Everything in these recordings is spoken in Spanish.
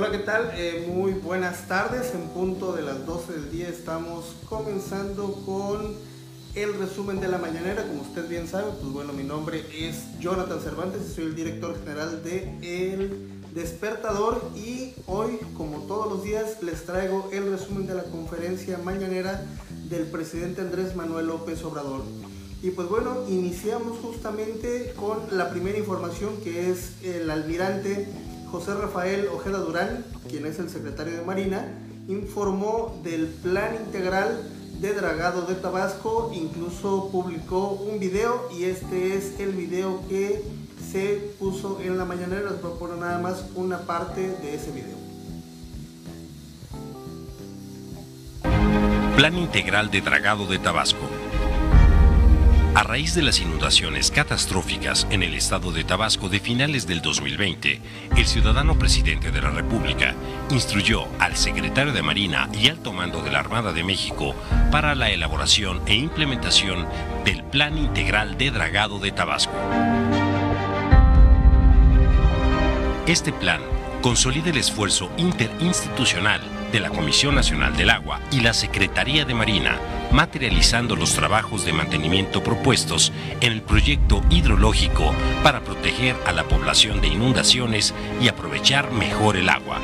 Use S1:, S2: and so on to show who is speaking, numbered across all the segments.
S1: Hola, ¿qué tal? Eh, muy buenas tardes. En punto de las 12 del día estamos comenzando con el resumen de la mañanera. Como usted bien sabe, pues bueno, mi nombre es Jonathan Cervantes y soy el director general de El Despertador y hoy, como todos los días, les traigo el resumen de la conferencia mañanera del presidente Andrés Manuel López Obrador. Y pues bueno, iniciamos justamente con la primera información que es el almirante José Rafael Ojeda Durán, quien es el secretario de Marina, informó del plan integral de dragado de Tabasco, incluso publicó un video y este es el video que se puso en la mañanera, les propongo nada más una parte de ese video.
S2: Plan integral de dragado de Tabasco. A raíz de las inundaciones catastróficas en el estado de Tabasco de finales del 2020, el ciudadano presidente de la República instruyó al secretario de Marina y alto mando de la Armada de México para la elaboración e implementación del Plan Integral de Dragado de Tabasco. Este plan consolida el esfuerzo interinstitucional de la Comisión Nacional del Agua y la Secretaría de Marina, materializando los trabajos de mantenimiento propuestos en el proyecto hidrológico para proteger a la población de inundaciones y aprovechar mejor el agua.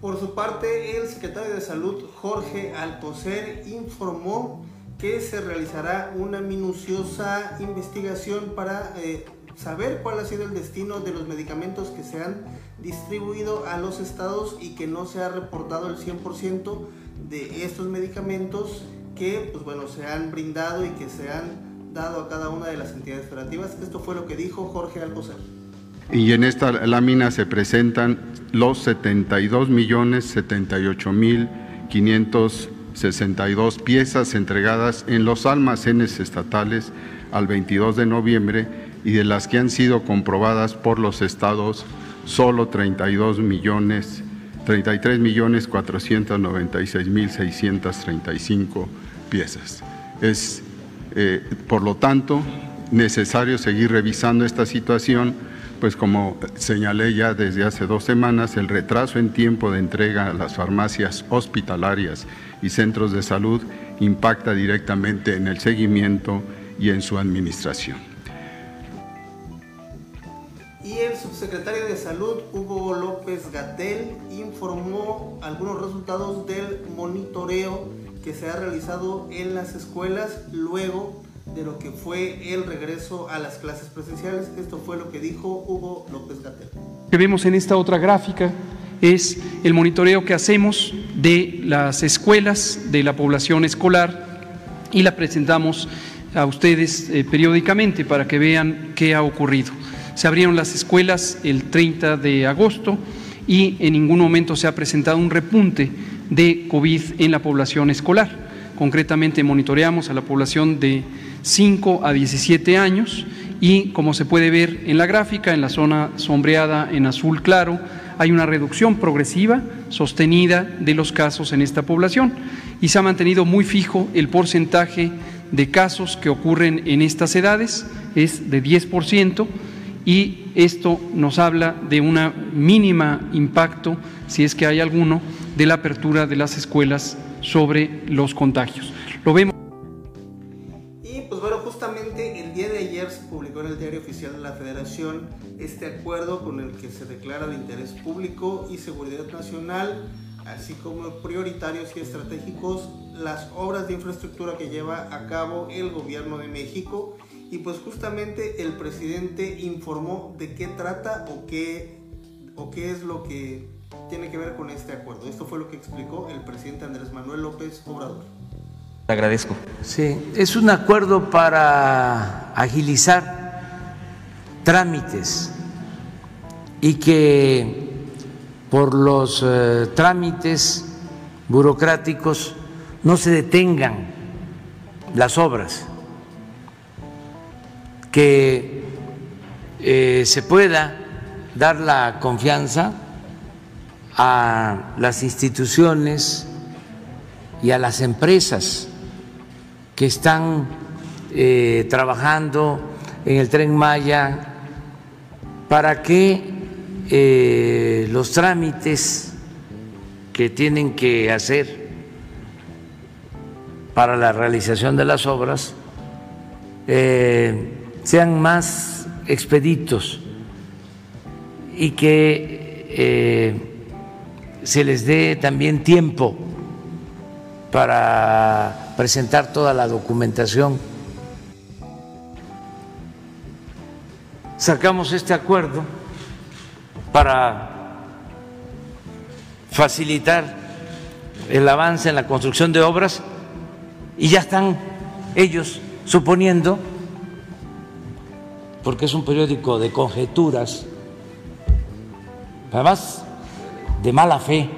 S1: Por su parte, el secretario de Salud, Jorge Alcocer, informó que se realizará una minuciosa investigación para eh, saber cuál ha sido el destino de los medicamentos que se han distribuido a los estados y que no se ha reportado el 100% de estos medicamentos que pues bueno, se han brindado y que se han dado a cada una de las entidades federativas. Esto fue lo que dijo Jorge Alcocer.
S3: Y en esta lámina se presentan los 72 millones 78 mil 562 piezas entregadas en los almacenes estatales al 22 de noviembre y de las que han sido comprobadas por los estados solo 32 millones 33 millones 496 mil 635 piezas. Es, eh, por lo tanto, necesario seguir revisando esta situación, pues como señalé ya desde hace dos semanas, el retraso en tiempo de entrega a las farmacias hospitalarias y centros de salud impacta directamente en el seguimiento y en su administración.
S1: El subsecretario de Salud, Hugo López Gatel, informó algunos resultados del monitoreo que se ha realizado en las escuelas luego de lo que fue el regreso a las clases presenciales. Esto fue lo que dijo Hugo López Gatel.
S4: Lo que vemos en esta otra gráfica es el monitoreo que hacemos de las escuelas, de la población escolar y la presentamos a ustedes eh, periódicamente para que vean qué ha ocurrido. Se abrieron las escuelas el 30 de agosto y en ningún momento se ha presentado un repunte de COVID en la población escolar. Concretamente monitoreamos a la población de 5 a 17 años y como se puede ver en la gráfica, en la zona sombreada en azul claro, hay una reducción progresiva sostenida de los casos en esta población y se ha mantenido muy fijo el porcentaje de casos que ocurren en estas edades, es de 10%, y esto nos habla de una mínima impacto, si es que hay alguno, de la apertura de las escuelas sobre los contagios. Lo vemos.
S1: Y pues bueno, justamente el día de ayer se publicó en el diario oficial de la Federación este acuerdo con el que se declara de interés público y seguridad nacional, así como prioritarios y estratégicos las obras de infraestructura que lleva a cabo el gobierno de México y pues justamente el presidente informó de qué trata o qué, o qué es lo que tiene que ver con este acuerdo. Esto fue lo que explicó el presidente Andrés Manuel López Obrador.
S5: Te agradezco.
S6: Sí, es un acuerdo para agilizar trámites y que por los eh, trámites burocráticos no se detengan las obras que eh, se pueda dar la confianza a las instituciones y a las empresas que están eh, trabajando en el tren Maya para que eh, los trámites que tienen que hacer para la realización de las obras eh, sean más expeditos y que eh, se les dé también tiempo para presentar toda la documentación. Sacamos este acuerdo para facilitar el avance en la construcción de obras y ya están ellos suponiendo, porque es un periódico de conjeturas, además de mala fe,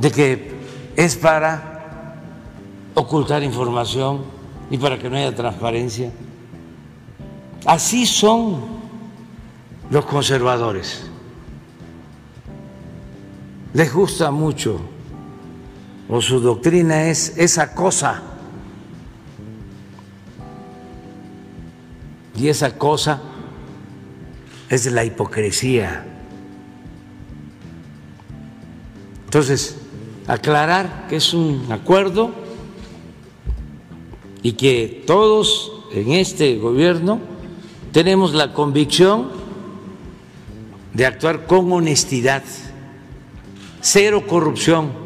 S6: de que es para ocultar información y para que no haya transparencia. Así son los conservadores. Les gusta mucho, o su doctrina es esa cosa. Y esa cosa es la hipocresía. Entonces, aclarar que es un acuerdo y que todos en este gobierno tenemos la convicción de actuar con honestidad, cero corrupción.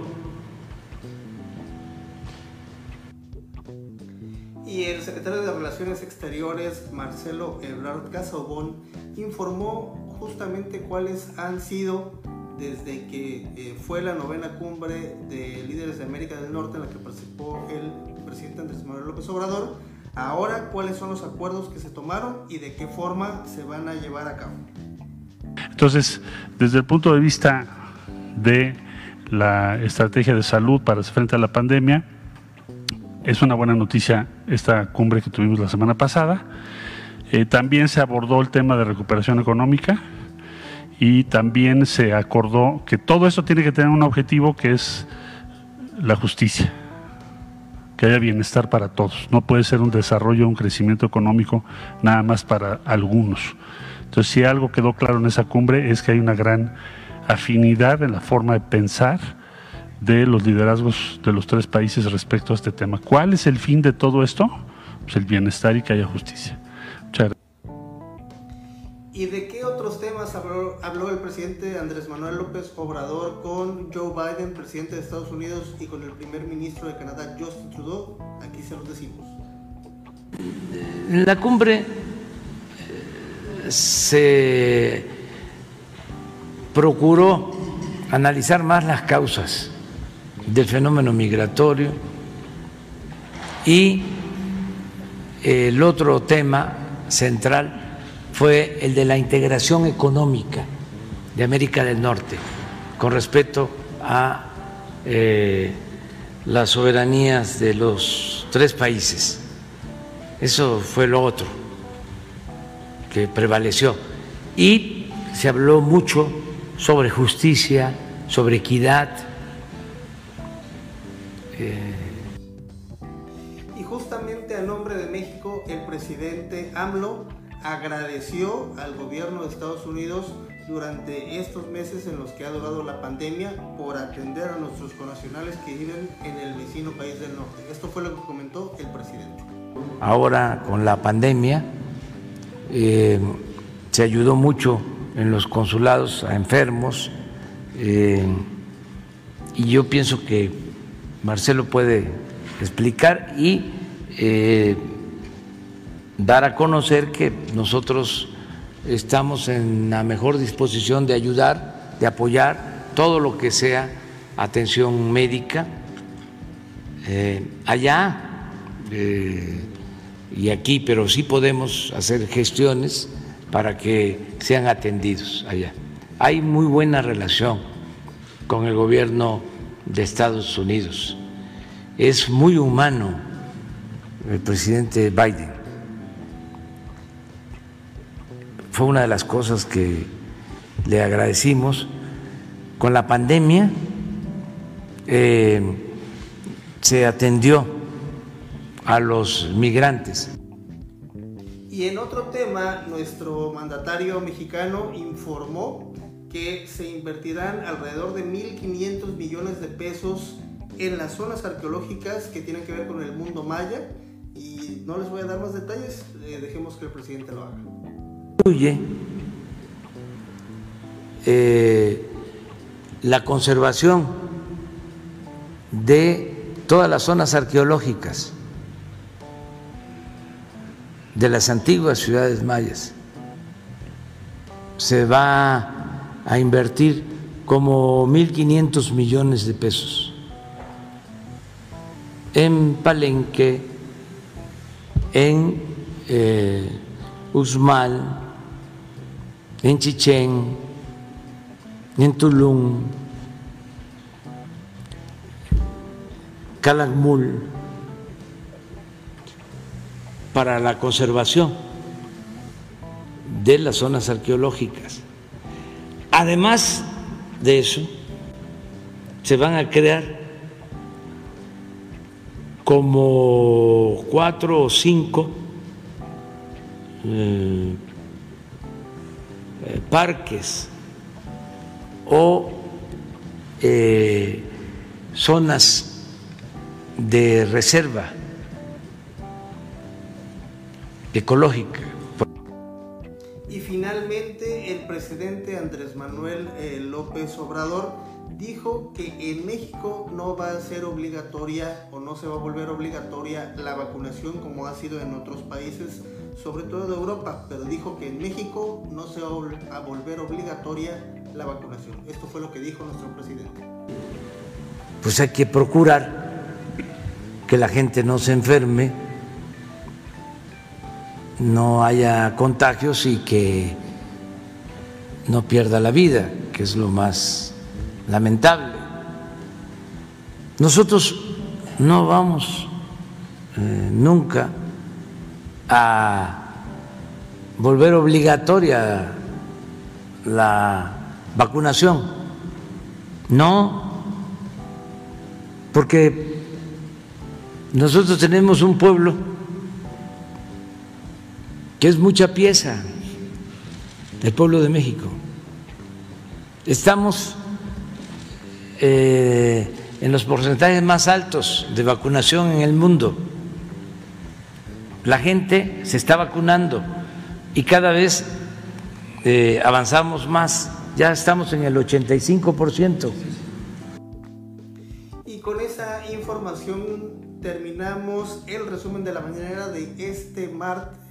S1: Y el secretario de Relaciones Exteriores, Marcelo Ebrard Casaubon, informó justamente cuáles han sido desde que eh, fue la novena cumbre de líderes de América del Norte en la que participó el presidente Andrés Manuel López Obrador, ahora cuáles son los acuerdos que se tomaron y de qué forma se van a llevar a cabo.
S5: Entonces, desde el punto de vista de la estrategia de salud para hacer frente a la pandemia, es una buena noticia esta cumbre que tuvimos la semana pasada. Eh, también se abordó el tema de recuperación económica, y también se acordó que todo esto tiene que tener un objetivo que es la justicia, que haya bienestar para todos. No puede ser un desarrollo, un crecimiento económico nada más para algunos. Entonces, si algo quedó claro en esa cumbre es que hay una gran afinidad en la forma de pensar de los liderazgos de los tres países respecto a este tema. ¿Cuál es el fin de todo esto? Pues el bienestar y que haya justicia. Muchas gracias.
S1: ¿Y de qué otros temas habló, habló, el presidente Andrés Manuel López Obrador con Joe Biden, presidente de Estados Unidos, y con el primer ministro de Canadá, Justin Trudeau? Aquí se los decimos.
S6: En la cumbre se procuró analizar más las causas del fenómeno migratorio y el otro tema central fue el de la integración económica de América del Norte con respecto a eh, las soberanías de los tres países. Eso fue lo otro que prevaleció. Y se habló mucho sobre justicia, sobre equidad.
S1: Y justamente a nombre de México, el presidente AMLO agradeció al gobierno de Estados Unidos durante estos meses en los que ha durado la pandemia por atender a nuestros connacionales que viven en el vecino país del norte. Esto fue lo que comentó el presidente.
S6: Ahora con la pandemia eh, se ayudó mucho en los consulados a enfermos eh, y yo pienso que Marcelo puede explicar y eh, dar a conocer que nosotros estamos en la mejor disposición de ayudar, de apoyar todo lo que sea atención médica eh, allá eh, y aquí, pero sí podemos hacer gestiones para que sean atendidos allá. Hay muy buena relación con el gobierno de Estados Unidos. Es muy humano el presidente Biden fue una de las cosas que le agradecimos. Con la pandemia eh, se atendió a los migrantes.
S1: Y en otro tema, nuestro mandatario mexicano informó que se invertirán alrededor de 1.500 millones de pesos en las zonas arqueológicas que tienen que ver con el mundo maya. Y no les voy a dar más detalles, eh, dejemos que el presidente lo haga.
S6: Eh, la conservación de todas las zonas arqueológicas de las antiguas ciudades mayas. Se va a invertir como 1.500 millones de pesos en Palenque, en eh, en Chichén, en Tulum, Calakmul, para la conservación de las zonas arqueológicas. Además de eso, se van a crear como cuatro o cinco eh, eh, parques o eh, zonas de reserva ecológica.
S1: Presidente Andrés Manuel eh, López Obrador dijo que en México no va a ser obligatoria o no se va a volver obligatoria la vacunación como ha sido en otros países, sobre todo de Europa, pero dijo que en México no se va a volver obligatoria la vacunación. Esto fue lo que dijo nuestro presidente.
S6: Pues hay que procurar que la gente no se enferme no haya contagios y que no pierda la vida, que es lo más lamentable. Nosotros no vamos eh, nunca a volver obligatoria la vacunación. No, porque nosotros tenemos un pueblo que es mucha pieza del pueblo de México. Estamos eh, en los porcentajes más altos de vacunación en el mundo. La gente se está vacunando y cada vez eh, avanzamos más. Ya estamos en el 85%.
S1: Y con esa información terminamos el resumen de la mañana de este martes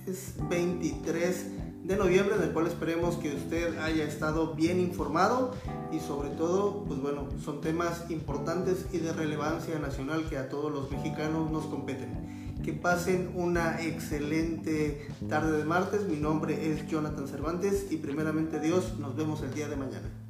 S1: 23 de noviembre, en el cual esperemos que usted haya estado bien informado y sobre todo, pues bueno, son temas importantes y de relevancia nacional que a todos los mexicanos nos competen. Que pasen una excelente tarde de martes. Mi nombre es Jonathan Cervantes y primeramente Dios, nos vemos el día de mañana.